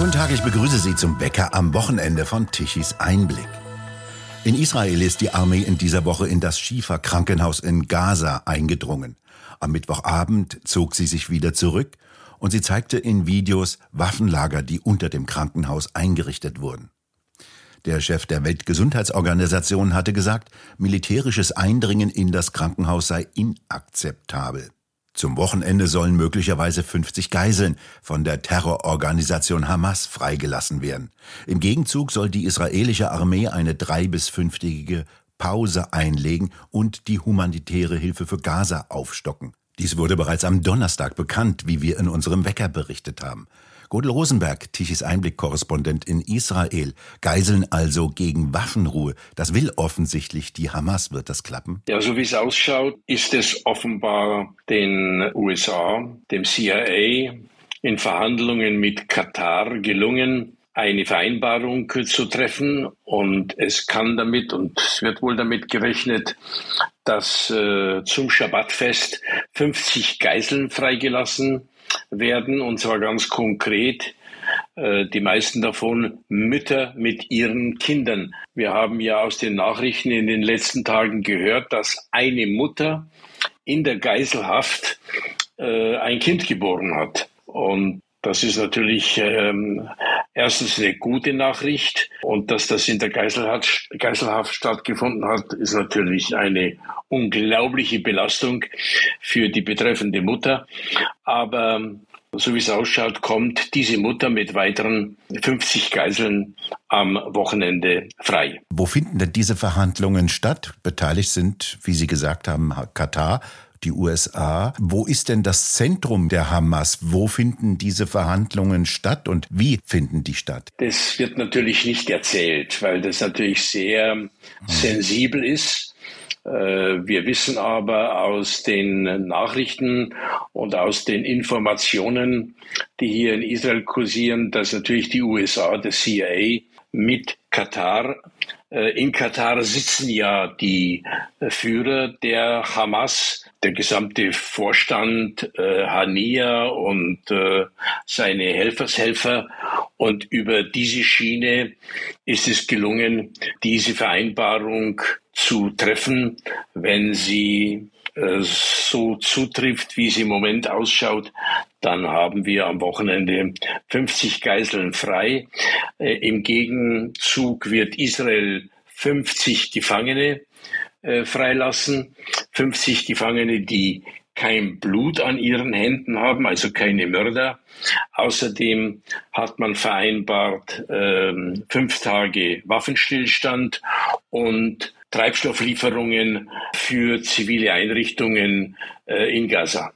Guten Tag, ich begrüße Sie zum Wecker am Wochenende von Tichys Einblick. In Israel ist die Armee in dieser Woche in das Schifa-Krankenhaus in Gaza eingedrungen. Am Mittwochabend zog sie sich wieder zurück und sie zeigte in Videos Waffenlager, die unter dem Krankenhaus eingerichtet wurden. Der Chef der Weltgesundheitsorganisation hatte gesagt, militärisches Eindringen in das Krankenhaus sei inakzeptabel. Zum Wochenende sollen möglicherweise 50 Geiseln von der Terrororganisation Hamas freigelassen werden. Im Gegenzug soll die israelische Armee eine drei- bis fünftägige Pause einlegen und die humanitäre Hilfe für Gaza aufstocken. Dies wurde bereits am Donnerstag bekannt, wie wir in unserem Wecker berichtet haben. Godel Rosenberg, Tichys Einblick-Korrespondent in Israel. Geiseln also gegen Waffenruhe. Das will offensichtlich die Hamas. Wird das klappen? Ja, so wie es ausschaut, ist es offenbar den USA, dem CIA, in Verhandlungen mit Katar gelungen, eine Vereinbarung zu treffen und es kann damit und es wird wohl damit gerechnet, dass äh, zum Schabbatfest 50 Geiseln freigelassen werden, und zwar ganz konkret äh, die meisten davon Mütter mit ihren Kindern. Wir haben ja aus den Nachrichten in den letzten Tagen gehört, dass eine Mutter in der Geiselhaft äh, ein Kind geboren hat. Und das ist natürlich ähm, erstens eine gute Nachricht und dass das in der Geiselhaft, Geiselhaft stattgefunden hat, ist natürlich eine unglaubliche Belastung für die betreffende Mutter. Aber so wie es ausschaut, kommt diese Mutter mit weiteren 50 Geiseln am Wochenende frei. Wo finden denn diese Verhandlungen statt? Beteiligt sind, wie Sie gesagt haben, Katar, die USA. Wo ist denn das Zentrum der Hamas? Wo finden diese Verhandlungen statt und wie finden die statt? Das wird natürlich nicht erzählt, weil das natürlich sehr hm. sensibel ist. Äh, wir wissen aber aus den Nachrichten und aus den Informationen, die hier in Israel kursieren, dass natürlich die USA, der CIA, mit Katar in Katar sitzen ja die Führer der Hamas, der gesamte Vorstand, äh, Hania und äh, seine Helfershelfer. Und über diese Schiene ist es gelungen, diese Vereinbarung zu treffen, wenn sie äh, so zutrifft, wie sie im Moment ausschaut, dann haben wir am Wochenende 50 Geiseln frei. Äh, Im Gegenzug wird Israel 50 Gefangene äh, freilassen. 50 Gefangene, die kein Blut an ihren Händen haben, also keine Mörder. Außerdem hat man vereinbart äh, fünf Tage Waffenstillstand und Treibstofflieferungen für zivile Einrichtungen äh, in Gaza.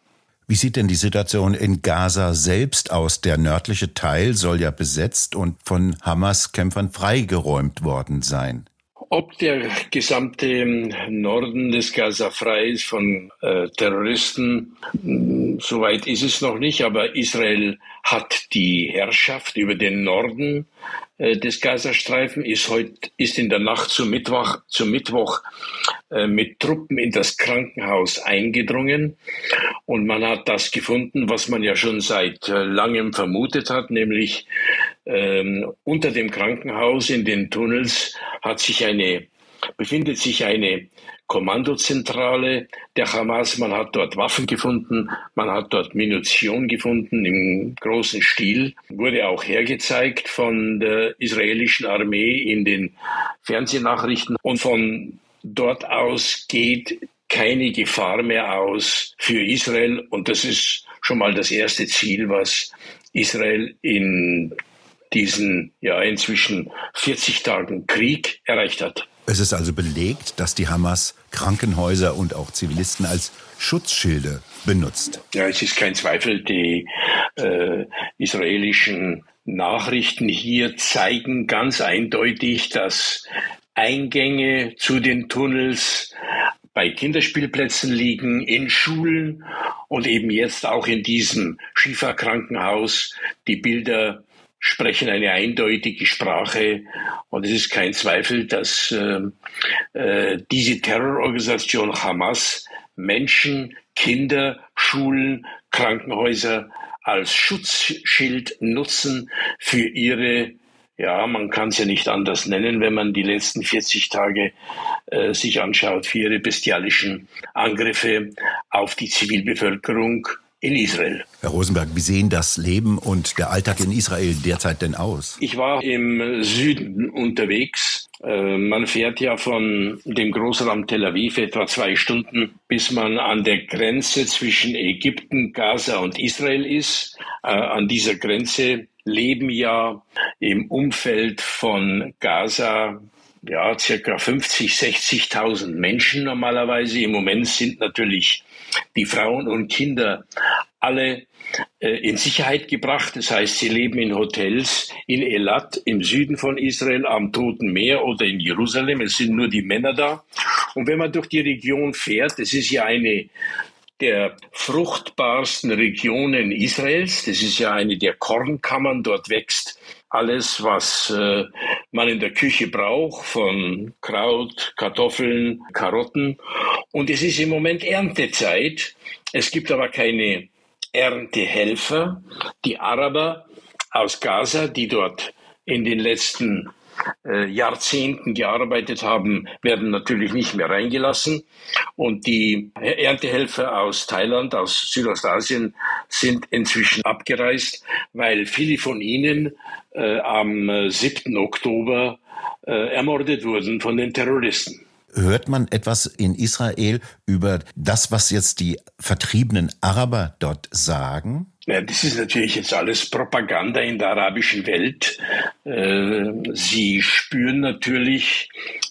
Wie sieht denn die Situation in Gaza selbst aus? Der nördliche Teil soll ja besetzt und von Hamas-Kämpfern freigeräumt worden sein. Ob der gesamte Norden des Gaza frei ist von äh, Terroristen, soweit ist es noch nicht, aber Israel hat die Herrschaft über den Norden äh, des Gazastreifen, ist heute, ist in der Nacht zum Mittwoch, zum Mittwoch äh, mit Truppen in das Krankenhaus eingedrungen. Und man hat das gefunden, was man ja schon seit äh, langem vermutet hat, nämlich ähm, unter dem Krankenhaus in den Tunnels hat sich eine, befindet sich eine Kommandozentrale der Hamas. Man hat dort Waffen gefunden, man hat dort Munition gefunden im großen Stil. Wurde auch hergezeigt von der israelischen Armee in den Fernsehnachrichten. Und von dort aus geht keine Gefahr mehr aus für Israel. Und das ist schon mal das erste Ziel, was Israel in diesen ja inzwischen 40 Tagen Krieg erreicht hat. Es ist also belegt, dass die Hamas Krankenhäuser und auch Zivilisten als Schutzschilde benutzt. Ja, es ist kein Zweifel, die äh, israelischen Nachrichten hier zeigen ganz eindeutig, dass Eingänge zu den Tunnels bei Kinderspielplätzen liegen, in Schulen und eben jetzt auch in diesem Schieferkrankenhaus. Die Bilder sprechen eine eindeutige Sprache. Und es ist kein Zweifel, dass äh, äh, diese Terrororganisation Hamas Menschen, Kinder, Schulen, Krankenhäuser als Schutzschild nutzen für ihre ja, man kann es ja nicht anders nennen, wenn man die letzten 40 Tage äh, sich anschaut, für ihre bestialischen Angriffe auf die Zivilbevölkerung in Israel. Herr Rosenberg, wie sehen das Leben und der Alltag in Israel derzeit denn aus? Ich war im Süden unterwegs. Äh, man fährt ja von dem Großraum Tel Aviv etwa zwei Stunden, bis man an der Grenze zwischen Ägypten, Gaza und Israel ist. Äh, an dieser Grenze leben ja im Umfeld von Gaza ja, circa 50, 60.000 Menschen normalerweise. Im Moment sind natürlich die Frauen und Kinder alle äh, in Sicherheit gebracht. Das heißt, sie leben in Hotels in Elat im Süden von Israel am Toten Meer oder in Jerusalem. Es sind nur die Männer da. Und wenn man durch die Region fährt, das ist ja eine der fruchtbarsten Regionen Israels. Das ist ja eine der Kornkammern. Dort wächst alles, was äh, man in der Küche braucht, von Kraut, Kartoffeln, Karotten. Und es ist im Moment Erntezeit. Es gibt aber keine Erntehelfer. Die Araber aus Gaza, die dort in den letzten äh, Jahrzehnten gearbeitet haben, werden natürlich nicht mehr reingelassen. Und die Erntehelfer aus Thailand, aus Südostasien sind inzwischen abgereist, weil viele von ihnen äh, am 7. Oktober äh, ermordet wurden von den Terroristen. Hört man etwas in Israel über das, was jetzt die vertriebenen Araber dort sagen? Ja, das ist natürlich jetzt alles Propaganda in der arabischen Welt. Äh, sie spüren natürlich,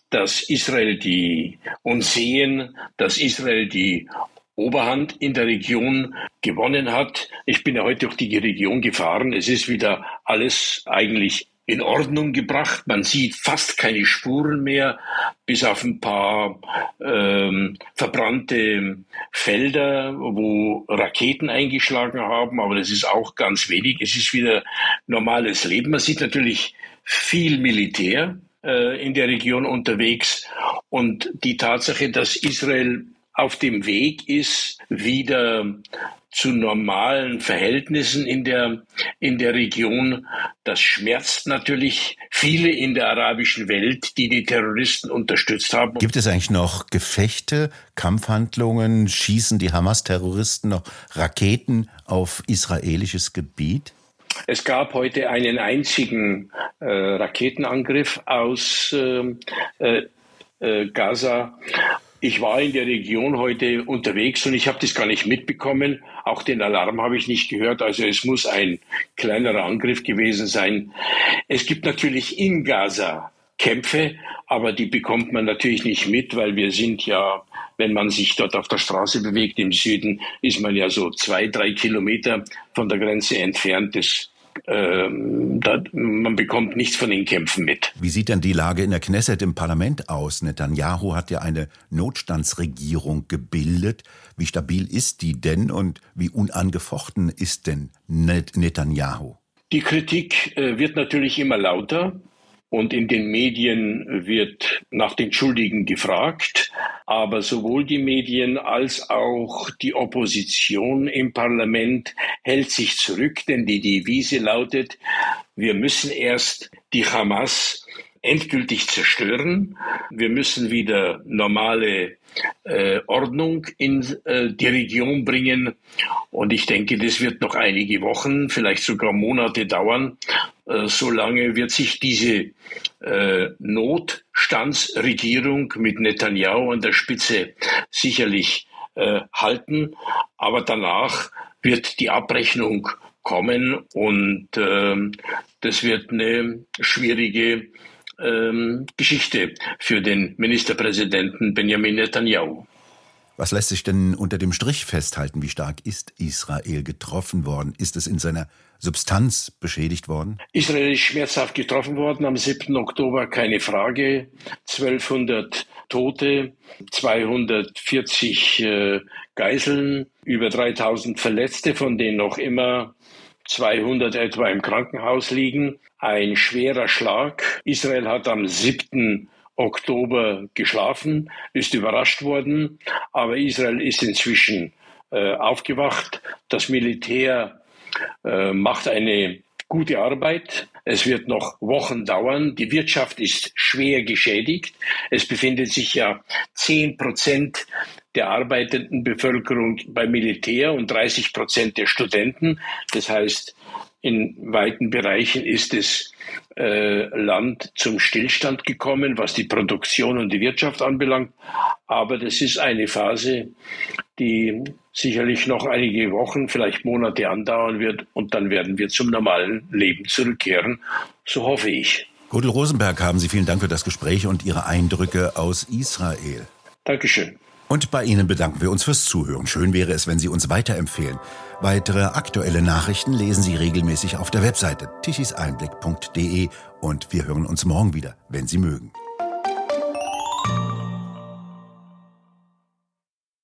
dass Israel die und sehen, dass Israel die Oberhand in der Region gewonnen hat. Ich bin ja heute durch die Region gefahren. Es ist wieder alles eigentlich in Ordnung gebracht. Man sieht fast keine Spuren mehr, bis auf ein paar ähm, verbrannte Felder, wo Raketen eingeschlagen haben. Aber das ist auch ganz wenig. Es ist wieder normales Leben. Man sieht natürlich viel Militär äh, in der Region unterwegs. Und die Tatsache, dass Israel auf dem Weg ist, wieder zu normalen Verhältnissen in der, in der Region. Das schmerzt natürlich viele in der arabischen Welt, die die Terroristen unterstützt haben. Gibt es eigentlich noch Gefechte, Kampfhandlungen? Schießen die Hamas-Terroristen noch Raketen auf israelisches Gebiet? Es gab heute einen einzigen äh, Raketenangriff aus ähm, äh, äh, Gaza ich war in der Region heute unterwegs und ich habe das gar nicht mitbekommen. Auch den Alarm habe ich nicht gehört. Also es muss ein kleinerer Angriff gewesen sein. Es gibt natürlich in Gaza Kämpfe, aber die bekommt man natürlich nicht mit, weil wir sind ja, wenn man sich dort auf der Straße bewegt im Süden, ist man ja so zwei, drei Kilometer von der Grenze entfernt. Das ähm, da, man bekommt nichts von den Kämpfen mit. Wie sieht denn die Lage in der Knesset im Parlament aus? Netanyahu hat ja eine Notstandsregierung gebildet. Wie stabil ist die denn und wie unangefochten ist denn Netanyahu? Die Kritik äh, wird natürlich immer lauter. Und in den Medien wird nach den Schuldigen gefragt. Aber sowohl die Medien als auch die Opposition im Parlament hält sich zurück, denn die Devise lautet, wir müssen erst die Hamas endgültig zerstören. Wir müssen wieder normale äh, Ordnung in äh, die Region bringen. Und ich denke, das wird noch einige Wochen, vielleicht sogar Monate dauern. Äh, solange wird sich diese äh, Notstandsregierung mit Netanyahu an der Spitze sicherlich äh, halten. Aber danach wird die Abrechnung kommen und ähm, das wird eine schwierige ähm, Geschichte für den Ministerpräsidenten Benjamin Netanyahu. Was lässt sich denn unter dem Strich festhalten? Wie stark ist Israel getroffen worden? Ist es in seiner Substanz beschädigt worden? Israel ist schmerzhaft getroffen worden am 7. Oktober, keine Frage. 1200 Tote, 240 äh, Geiseln, über 3000 Verletzte, von denen noch immer 200 etwa im Krankenhaus liegen. Ein schwerer Schlag. Israel hat am 7. Oktober geschlafen, ist überrascht worden, aber Israel ist inzwischen äh, aufgewacht. Das Militär äh, macht eine gute Arbeit. Es wird noch Wochen dauern. Die Wirtschaft ist schwer geschädigt. Es befindet sich ja zehn Prozent der arbeitenden Bevölkerung beim Militär und 30 Prozent der Studenten. Das heißt, in weiten Bereichen ist das äh, Land zum Stillstand gekommen, was die Produktion und die Wirtschaft anbelangt. Aber das ist eine Phase, die sicherlich noch einige Wochen, vielleicht Monate andauern wird und dann werden wir zum normalen Leben zurückkehren. So hoffe ich. Gudel Rosenberg, haben Sie vielen Dank für das Gespräch und Ihre Eindrücke aus Israel. Dankeschön. Und bei Ihnen bedanken wir uns fürs Zuhören. Schön wäre es, wenn Sie uns weiterempfehlen. Weitere aktuelle Nachrichten lesen Sie regelmäßig auf der Webseite tichiseinblick.de und wir hören uns morgen wieder, wenn Sie mögen.